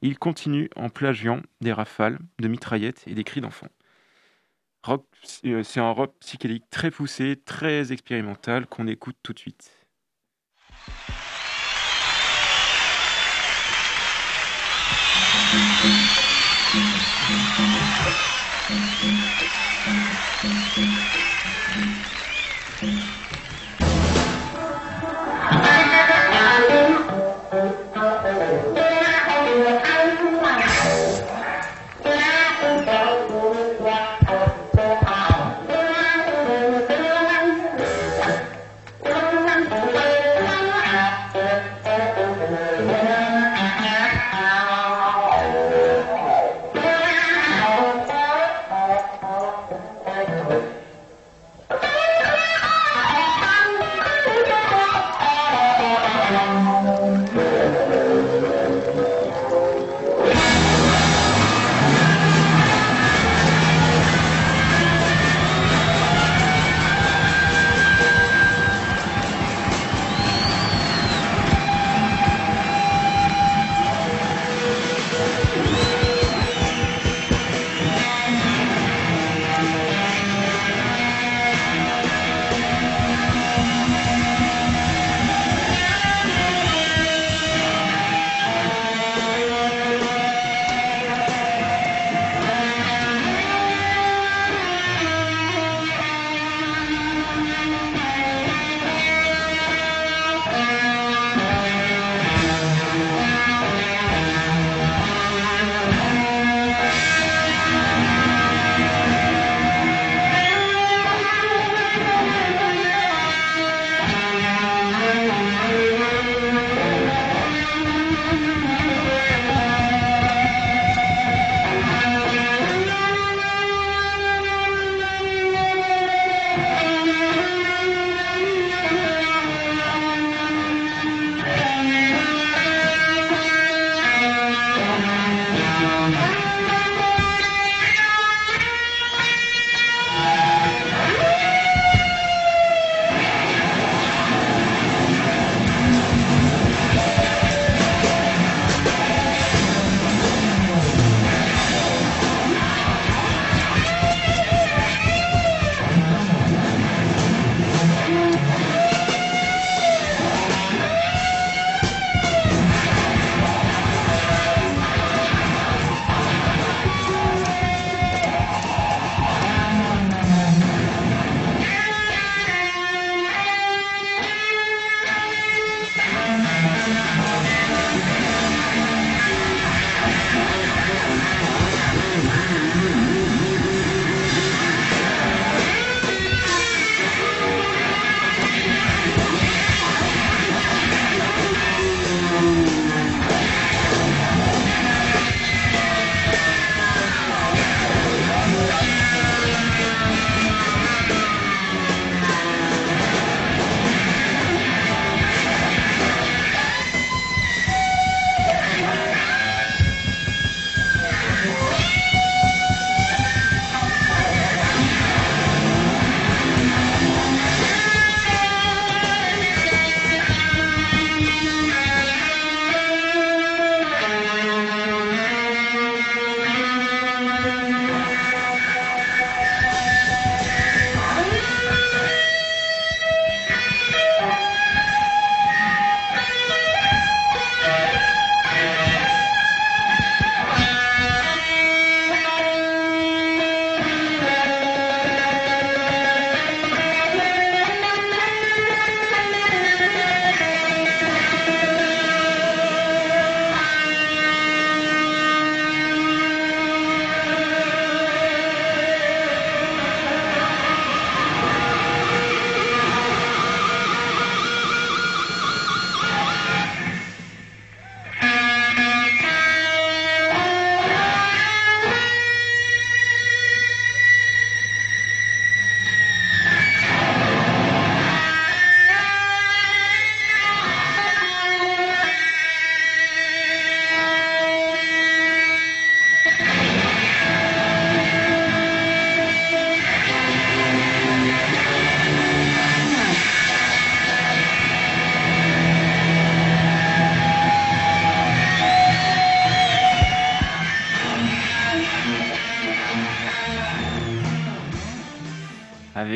Il continue en plagiant des rafales, de mitraillettes et des cris d'enfants. Euh, c'est un rock psychédélique très poussé, très expérimental qu'on écoute tout de suite.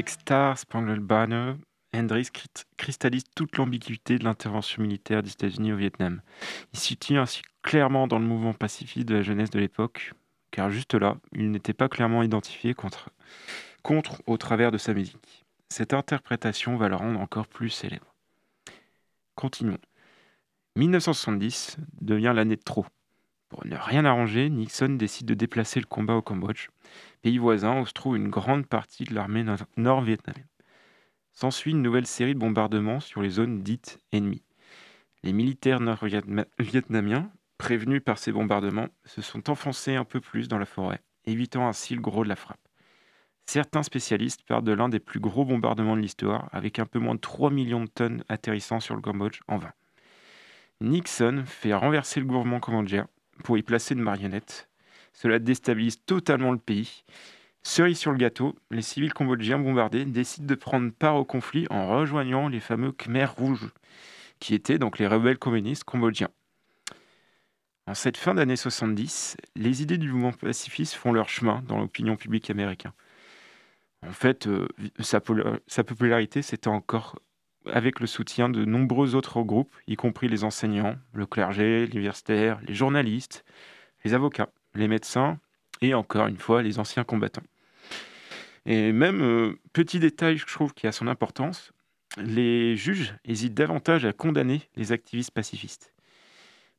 Star Spangled Banner, Hendrix cristallise toute l'ambiguïté de l'intervention militaire des États-Unis au Vietnam. Il s'y ainsi clairement dans le mouvement pacifiste de la jeunesse de l'époque, car juste là, il n'était pas clairement identifié contre, contre au travers de sa musique. Cette interprétation va le rendre encore plus célèbre. Continuons. 1970 devient l'année de trop. Pour ne rien arranger, Nixon décide de déplacer le combat au Cambodge, pays voisin où se trouve une grande partie de l'armée nord-vietnamienne. S'ensuit une nouvelle série de bombardements sur les zones dites ennemies. Les militaires nord-vietnamiens, prévenus par ces bombardements, se sont enfoncés un peu plus dans la forêt, évitant ainsi le gros de la frappe. Certains spécialistes parlent de l'un des plus gros bombardements de l'histoire, avec un peu moins de 3 millions de tonnes atterrissant sur le Cambodge en vain. Nixon fait renverser le gouvernement cambodgien pour y placer une marionnette. Cela déstabilise totalement le pays. Cerise sur le gâteau, les civils cambodgiens bombardés décident de prendre part au conflit en rejoignant les fameux Khmer rouges, qui étaient donc les rebelles communistes cambodgiens. En cette fin d'année 70, les idées du mouvement pacifiste font leur chemin dans l'opinion publique américaine. En fait, euh, sa, sa, popularité s'était encore avec le soutien de nombreux autres groupes, y compris les enseignants, le clergé, l'universitaire, les journalistes, les avocats, les médecins et encore une fois les anciens combattants. Et même, euh, petit détail, je trouve qui a son importance, les juges hésitent davantage à condamner les activistes pacifistes.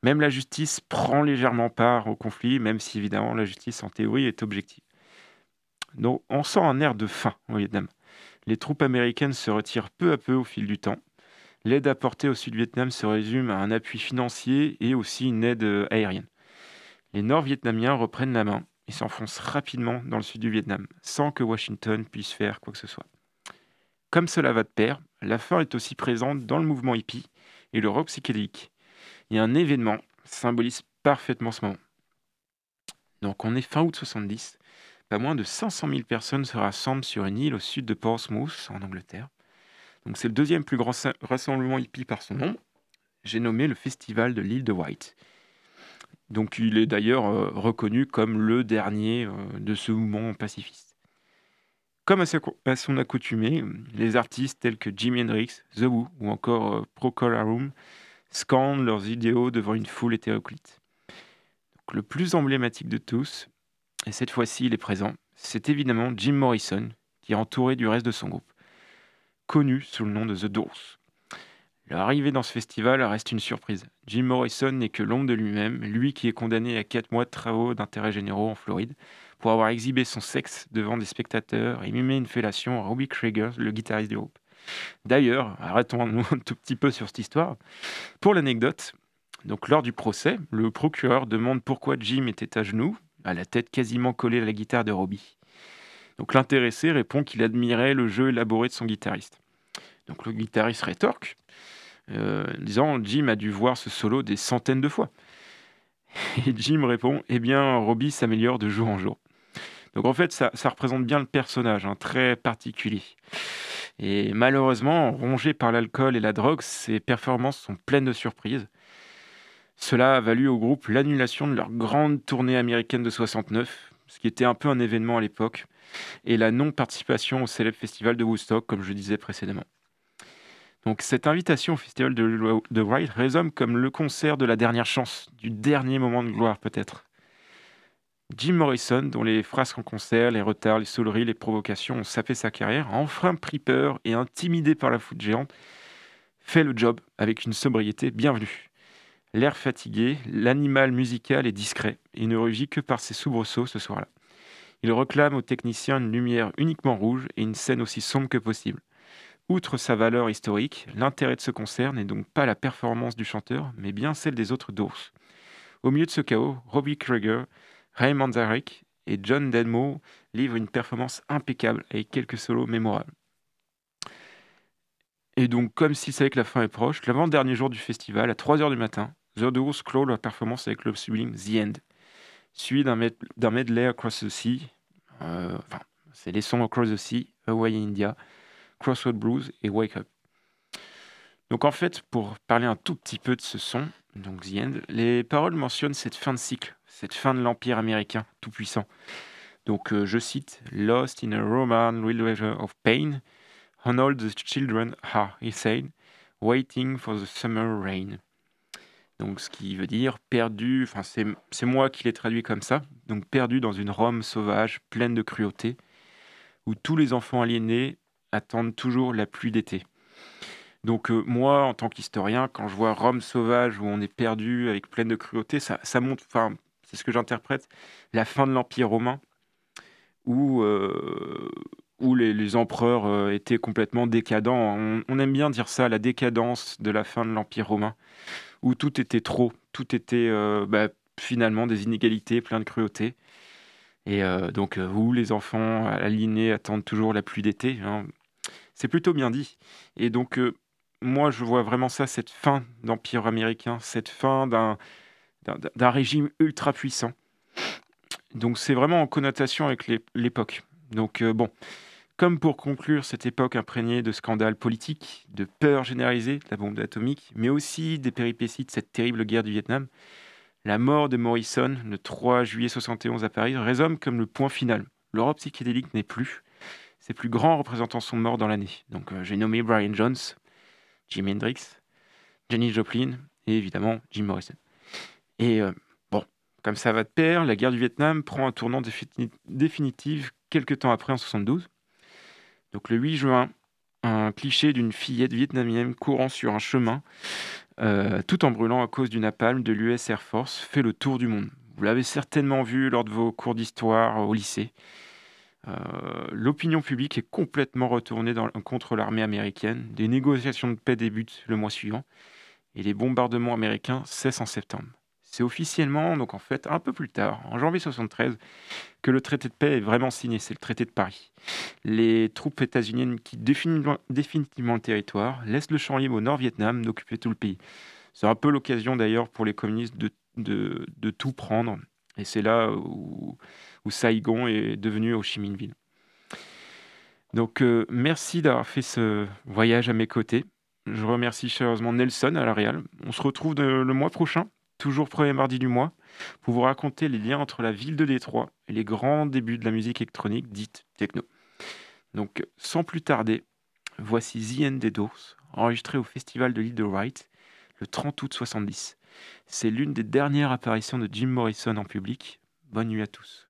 Même la justice prend légèrement part au conflit, même si évidemment la justice en théorie est objective. Donc on sent un air de faim au Vietnam les troupes américaines se retirent peu à peu au fil du temps. L'aide apportée au Sud-Vietnam se résume à un appui financier et aussi une aide euh, aérienne. Les Nord-Vietnamiens reprennent la main et s'enfoncent rapidement dans le sud du Vietnam, sans que Washington puisse faire quoi que ce soit. Comme cela va de pair, la faim est aussi présente dans le mouvement hippie et le rock psychédélique. Et un événement symbolise parfaitement ce moment. Donc on est fin août 70, pas moins de 500 000 personnes se rassemblent sur une île au sud de Portsmouth, en Angleterre. Donc c'est le deuxième plus grand rassemblement hippie par son nom. J'ai nommé le festival de l'île de White. Donc il est d'ailleurs euh, reconnu comme le dernier euh, de ce mouvement pacifiste. Comme à, son accoutumée, les artistes tels que Jimi Hendrix, The Who ou encore euh, Procol Harum scandent leurs idéaux devant une foule hétéroclite. le plus emblématique de tous, et cette fois-ci il est présent, c'est évidemment Jim Morrison, qui est entouré du reste de son groupe, connu sous le nom de The Doors. Leur arrivée dans ce festival reste une surprise. Jim Morrison n'est que l'ombre de lui-même, lui qui est condamné à 4 mois de travaux d'intérêt généraux en Floride pour avoir exhibé son sexe devant des spectateurs et mimé une fellation à Robbie Krieger, le guitariste du groupe. D'ailleurs, arrêtons-nous un tout petit peu sur cette histoire. Pour l'anecdote, donc lors du procès, le procureur demande pourquoi Jim était à genoux à la tête quasiment collée à la guitare de Robbie. Donc l'intéressé répond qu'il admirait le jeu élaboré de son guitariste. Donc le guitariste rétorque, euh, disant Jim a dû voir ce solo des centaines de fois. Et Jim répond Eh bien, Robbie s'améliore de jour en jour. Donc en fait, ça, représente bien le personnage, hein, très particulier. Et malheureusement, rongé par l'alcool et la drogue, ses performances sont pleines de surprises. Cela a valu au groupe l'annulation de leur grande tournée américaine de 69, ce qui était un peu un événement à l'époque, et la non-participation au célèbre festival de Woodstock, comme je disais précédemment. Donc cette invitation au festival de, de Wright résonne comme le concert de la dernière chance, du dernier moment de gloire peut-être. Jim Morrison, dont les frasques en concert, les retards, les sauleries, les provocations ont sapé sa carrière, enfin pris peur et intimidé par la foule géante, fait le job avec une sobriété bienvenue. L'air fatigué, l'animal musical est discret et ne rugit que par ses soubresauts ce soir-là. Il réclame aux techniciens une lumière uniquement rouge et une scène aussi sombre que possible. Outre sa valeur historique, l'intérêt de ce concert n'est donc pas la performance du chanteur, mais bien celle des autres Doors. Au milieu de ce chaos, Robbie Krieger, Ray Manzarek et John Denmo livrent une performance impeccable avec quelques solos mémorables. Et donc, comme s'il savait que la fin est proche, l'avant-dernier jour du festival, à 3h du matin, The Doors clôt leur performance avec le sublime The End, suivi d'un medley Across the Sea, euh, enfin, c'est les sons Across the Sea, Hawaii India, Crossroad Blues et Wake Up. Donc en fait, pour parler un tout petit peu de ce son, donc The End, les paroles mentionnent cette fin de cycle, cette fin de l'Empire américain tout-puissant. Donc je cite Lost in a Roman river of pain, and all the children are, he said, waiting for the summer rain. Donc ce qui veut dire perdu, enfin c'est moi qui l'ai traduit comme ça, donc perdu dans une Rome sauvage pleine de cruauté, où tous les enfants aliénés attendent toujours la pluie d'été. Donc euh, moi, en tant qu'historien, quand je vois Rome sauvage où on est perdu avec pleine de cruauté, ça, ça montre, enfin c'est ce que j'interprète, la fin de l'Empire romain, où, euh, les, empereurs euh, étaient complètement décadents. On, aime bien dire ça, la décadence de la fin de l'Empire romain, où tout était trop, tout était bah, finalement des inégalités, plein de cruauté. Et donc, où les enfants alignés attendent toujours la pluie d'été. Hein. C'est plutôt bien dit. Et donc, moi, je vois vraiment ça, cette fin d'Empire américain, cette fin d'un, d'un, régime ultra puissant. Donc, c'est vraiment en connotation avec l'époque. Donc, euh, bon, comme pour conclure cette époque imprégnée de scandales politiques, de peur généralisée de la bombe atomique, mais aussi des péripéties de cette terrible guerre du Vietnam, la mort de Morrison le 3 juillet 71 à Paris résonne comme le point final. L'Europe psychédélique n'est plus. Ses plus grands représentants sont morts dans l'année. Donc euh, j'ai nommé Brian Jones, Jimi Hendrix, Jenny Joplin et évidemment Jim Morrison. Et euh, bon, comme ça va de pair, la guerre du Vietnam prend un tournant définitif quelques temps après en 72. Donc le 8 juin, un cliché d'une fillette vietnamienne courant sur un chemin, euh, tout en brûlant à cause d'une napalm de l'US Air Force, fait le tour du monde. Vous l'avez certainement vu lors de vos cours d'histoire au lycée. Euh, l'opinion publique est complètement retournée contre l'armée américaine. Des négociations de paix débutent le mois suivant et les bombardements américains cessent en septembre. C'est officiellement, donc en fait, un peu plus tard, en janvier 73, que le traité de paix est vraiment signé. C'est le traité de Paris. Les troupes états-uniennes quittent définitivement le territoire, laissent le champ libre au Nord-Vietnam d'occuper tout le pays. C'est un peu l'occasion d'ailleurs pour les communistes de tout prendre. Et c'est là où où Saigon est devenu Ho Chi. Donc euh, merci d'avoir fait ce voyage à mes côtés. Je remercie chaleureusement Nelson à la Real. On se retrouve le mois prochain, toujours premier mardi du mois, pour vous raconter les liens entre la ville de Détroit et les grands débuts de la musique électronique dite techno. Donc sans plus tarder, voici The End des Doors, enregistré au festival de l'île de Wright le 30 août 70. C'est l'une des dernières apparitions de Jim Morrison en public. Bonne nuit à tous.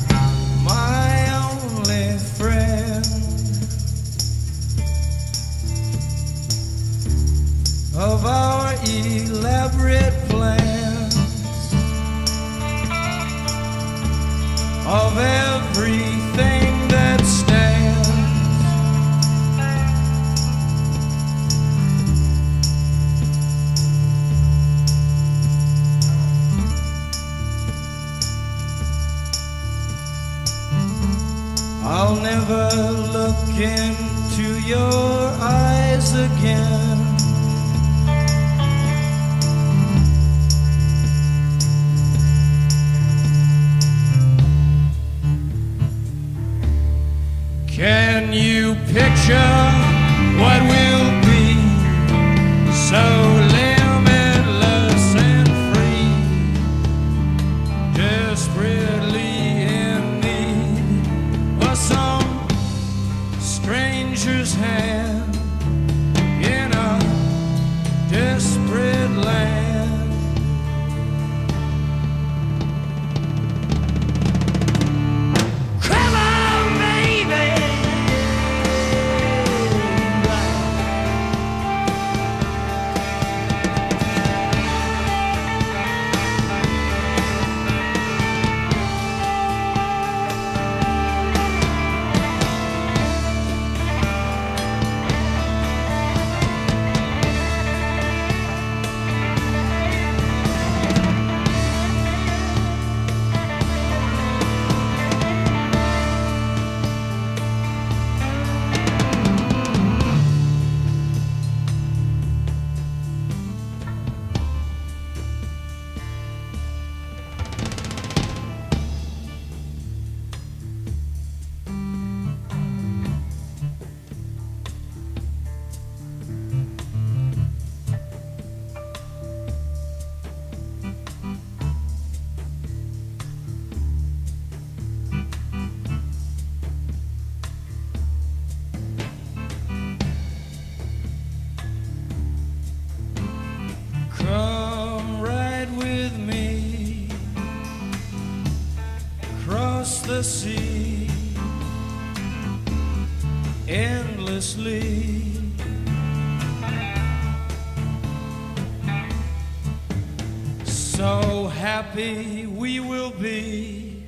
happy we will be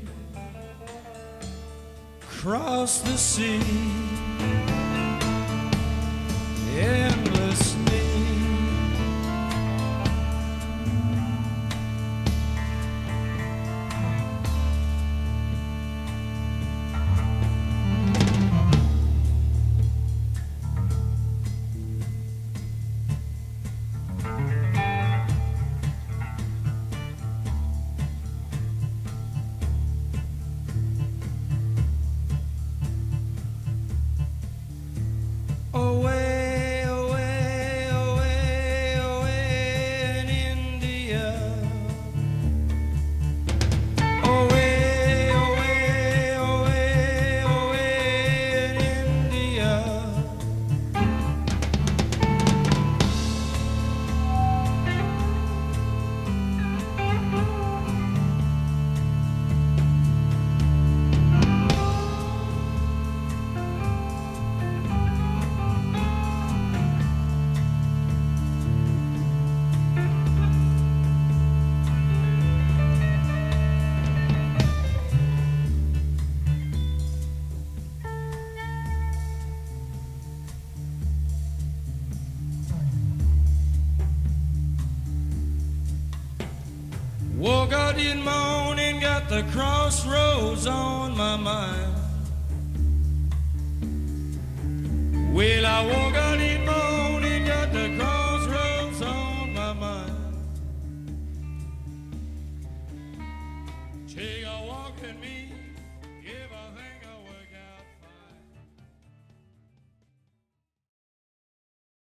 across the sea endlessly.